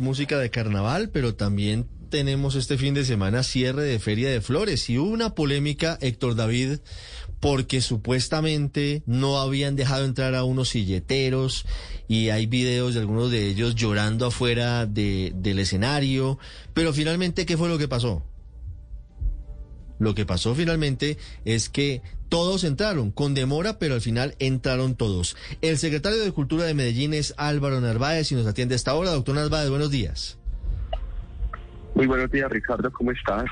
música de carnaval, pero también tenemos este fin de semana cierre de Feria de Flores y hubo una polémica, Héctor David, porque supuestamente no habían dejado entrar a unos silleteros y hay videos de algunos de ellos llorando afuera de, del escenario, pero finalmente, ¿qué fue lo que pasó? Lo que pasó finalmente es que todos entraron, con demora, pero al final entraron todos. El secretario de Cultura de Medellín es Álvaro Narváez y nos atiende a esta hora. Doctor Narváez, buenos días. Muy buenos días, Ricardo, ¿cómo estás?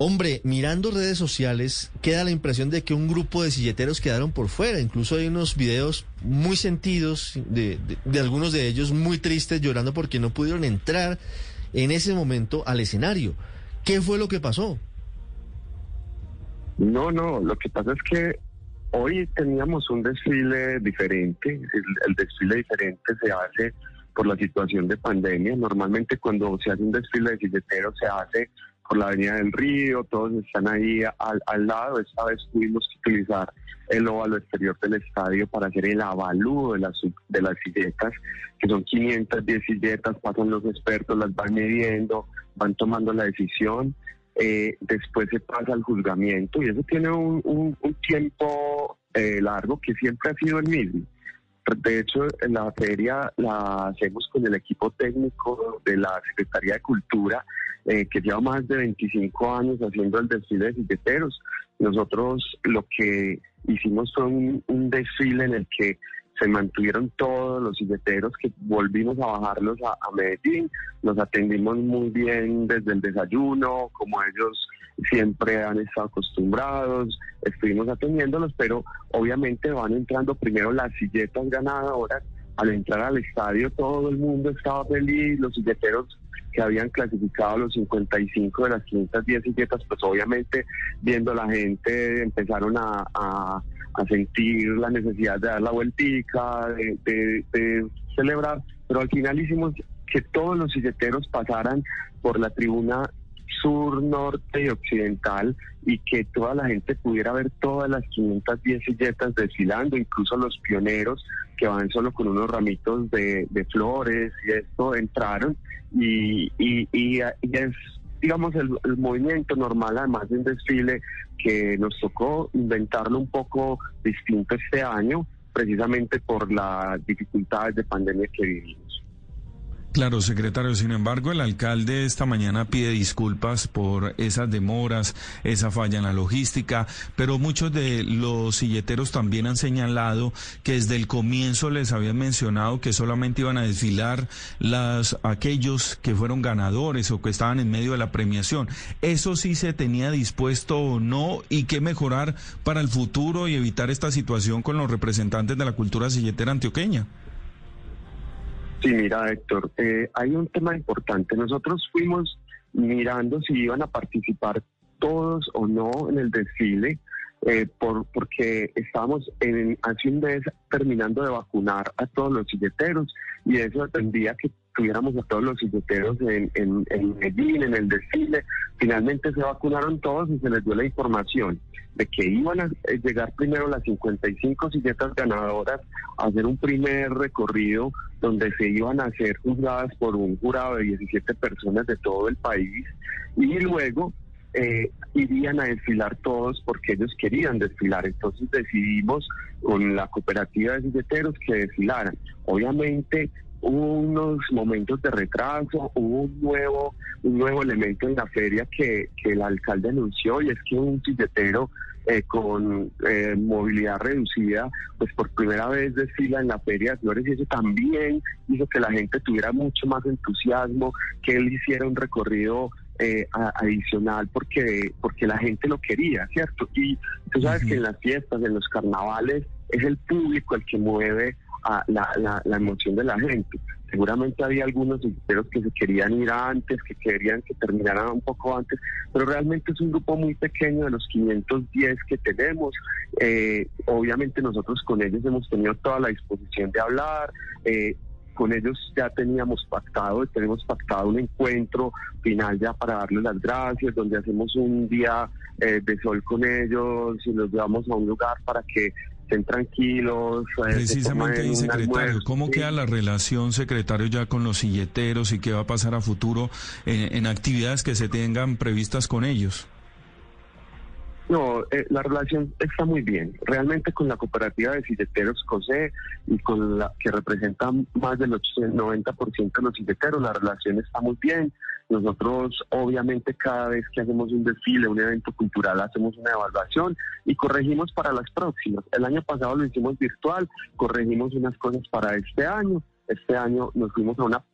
Hombre, mirando redes sociales, queda la impresión de que un grupo de silleteros quedaron por fuera. Incluso hay unos videos muy sentidos de, de, de algunos de ellos muy tristes llorando porque no pudieron entrar en ese momento al escenario. ¿Qué fue lo que pasó? No, no, lo que pasa es que hoy teníamos un desfile diferente, el, el, desfile diferente se hace por la situación de pandemia, normalmente cuando se hace un desfile de silleteros se hace por la Avenida del Río, todos están ahí al, al lado, esta vez tuvimos que utilizar el óvalo exterior del estadio para hacer el avalúo de las, de las silletas, que son 510 silletas, pasan los expertos, las van midiendo, van tomando la decisión eh, después se pasa al juzgamiento y eso tiene un, un, un tiempo eh, largo que siempre ha sido el mismo. De hecho, en la feria la hacemos con el equipo técnico de la Secretaría de Cultura, eh, que lleva más de 25 años haciendo el desfile de silleteros. Nosotros lo que hicimos fue un, un desfile en el que se mantuvieron todos los silleteros que volvimos a bajarlos a, Medellín, nos atendimos muy bien desde el desayuno, como ellos siempre han estado acostumbrados, estuvimos atendiéndolos, pero obviamente van entrando primero las silletas ganadoras, al entrar al estadio todo el mundo estaba feliz, los silleteros que habían clasificado los 55 de las 510 silletas, pues obviamente viendo la gente empezaron a a sentir la necesidad de dar la vueltica, de, de, de, celebrar, pero al final hicimos que todos los silleteros pasaran por la tribuna sur, norte y occidental y que toda la gente pudiera ver todas las 510 silletas desfilando, incluso los pioneros que van solo con unos ramitos de, flores y esto entraron y, y, y, y es digamos, el, el, movimiento normal, además de un desfile que nos tocó inventarlo un poco distinto este año, precisamente por las dificultades de pandemia que vivimos. Claro, secretario. Sin embargo, el alcalde esta mañana pide disculpas por esas demoras, esa falla en la logística, pero muchos de los silleteros también han señalado que desde el comienzo les habían mencionado que solamente iban a desfilar las, aquellos que fueron ganadores o que estaban en medio de la premiación. ¿Eso sí se tenía dispuesto o no? ¿Y qué mejorar para el futuro y evitar esta situación con los representantes de la cultura silletera antioqueña? Sí, mira, Héctor, eh, hay un tema importante. Nosotros fuimos mirando si iban a participar todos o no en el desfile, eh, por, porque estábamos en, hace un mes terminando de vacunar a todos los silleteros y eso dependía que tuviéramos a todos los silleteros en, en, en Medellín, en el desfile. Finalmente se vacunaron todos y se les dio la información de que iban a llegar primero las 55 silletas ganadoras a hacer un primer recorrido donde se iban a ser juzgadas por un jurado de 17 personas de todo el país y luego eh, irían a desfilar todos porque ellos querían desfilar. Entonces decidimos con la cooperativa de silleteros que desfilaran. Obviamente hubo unos momentos de retraso, hubo un nuevo, un nuevo elemento en la feria que, que el alcalde anunció y es que un silletero eh, con eh, movilidad reducida, pues por primera vez desfila en la Feria de Flores y eso también hizo que la gente tuviera mucho más entusiasmo, que él hiciera un recorrido eh, adicional porque, porque la gente lo quería, ¿cierto? Y tú sabes uh -huh. que en las fiestas, en los carnavales, es el público el que mueve a la, la, la emoción de la gente. Seguramente había algunos silleteros que se querían ir antes, que querían que terminaran un poco antes, pero realmente es un grupo muy pequeño de los 510 que tenemos. Eh, obviamente nosotros con ellos hemos tenido toda la disposición de hablar. Eh, con ellos ya teníamos pactado, tenemos pactado un encuentro final ya para darles las gracias, donde hacemos un día eh, de sol con ellos y los llevamos a un lugar para que estén tranquilos. Eh, Precisamente ahí, secretario, ¿cómo queda la relación, secretario, ya con los silleteros y qué va a pasar a futuro en actividades que se tengan previstas con ellos? No, eh, la relación está muy bien. Realmente con la cooperativa de silleteros COSE y con la que representa más del 90% de los silleteros, la relación está muy bien. Nosotros, obviamente, cada vez que hacemos un desfile, un evento cultural, hacemos una evaluación y corregimos para las próximas. El año pasado lo hicimos virtual, corregimos unas cosas para este año. Este año nos fuimos a una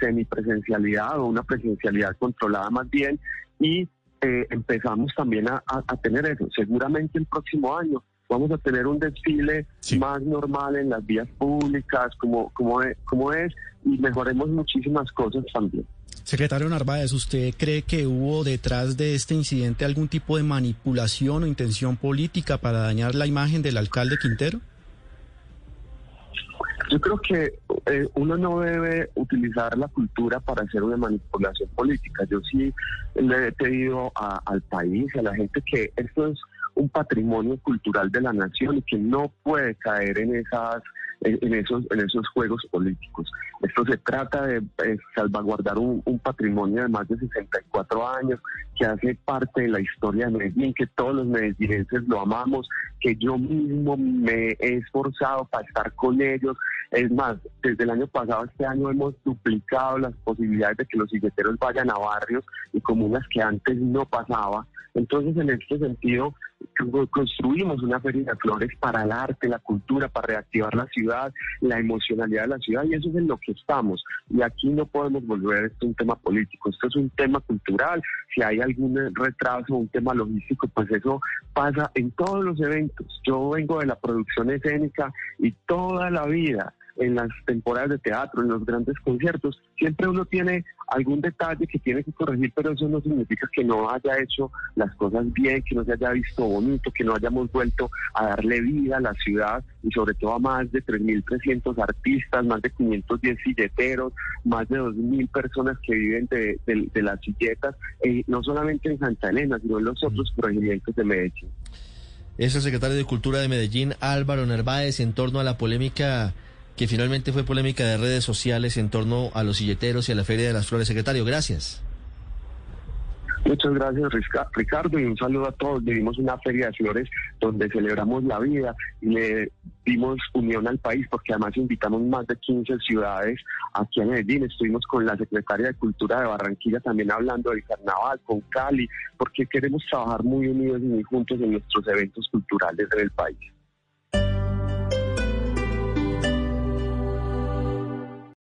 semipresencialidad o una presencialidad controlada más bien y eh, empezamos también a, tener eso. Seguramente el próximo año vamos a tener un desfile más normal en las vías públicas, como, como, es, como es, y mejoremos muchísimas cosas también. Secretario Narváez, ¿usted cree que hubo detrás de este incidente algún tipo de manipulación o intención política para dañar la imagen del alcalde Quintero? Yo creo que eh, uno no debe utilizar la cultura para hacer una manipulación política. Yo sí le he pedido al país, a la gente que esto es un patrimonio cultural de la nación y que no puede caer en esas en, esos en esos juegos políticos. Esto se trata de eh, salvaguardar un, patrimonio de más de 64 años que hace parte de la historia de Medellín, que todos los medellinenses lo amamos, que yo mismo me he esforzado para estar con ellos. Es más, desde el año pasado, este año hemos duplicado las posibilidades de que los silleteros vayan a barrios y comunas que antes no pasaba. Entonces, en este sentido, construimos una feria de flores para el arte, la cultura, para reactivar la ciudad, la emocionalidad de la ciudad, y eso es en lo que estamos. Y aquí no podemos volver a esto un tema político, esto es un tema cultural. Si hay algún retraso, un tema logístico, pues eso pasa en todos los eventos. Yo vengo de la producción escénica y toda la vida en las temporadas de teatro, en los grandes conciertos, siempre uno tiene algún detalle que tiene que corregir, pero eso no significa que no haya hecho las cosas bien, que no se haya visto bonito, que no hayamos vuelto a darle vida a la ciudad y sobre todo a más de 3.300 artistas, más de 510 silleteros, más de 2.000 personas que viven de, las silletas, eh, no solamente en Santa Elena, sino en los otros corregimientos de Medellín. Es el secretario de Cultura de Medellín, Álvaro Narváez, en torno a la polémica que finalmente fue polémica de redes sociales en torno a los silleteros y a la Feria de las Flores. Secretario, gracias. Muchas gracias Ricardo y un saludo a todos. Vivimos una feria de flores donde celebramos la vida y le dimos unión al país porque además invitamos más de 15 ciudades aquí en Medellín. Estuvimos con la secretaria de Cultura de Barranquilla también hablando del carnaval, con Cali, porque queremos trabajar muy unidos y muy juntos en nuestros eventos culturales del país.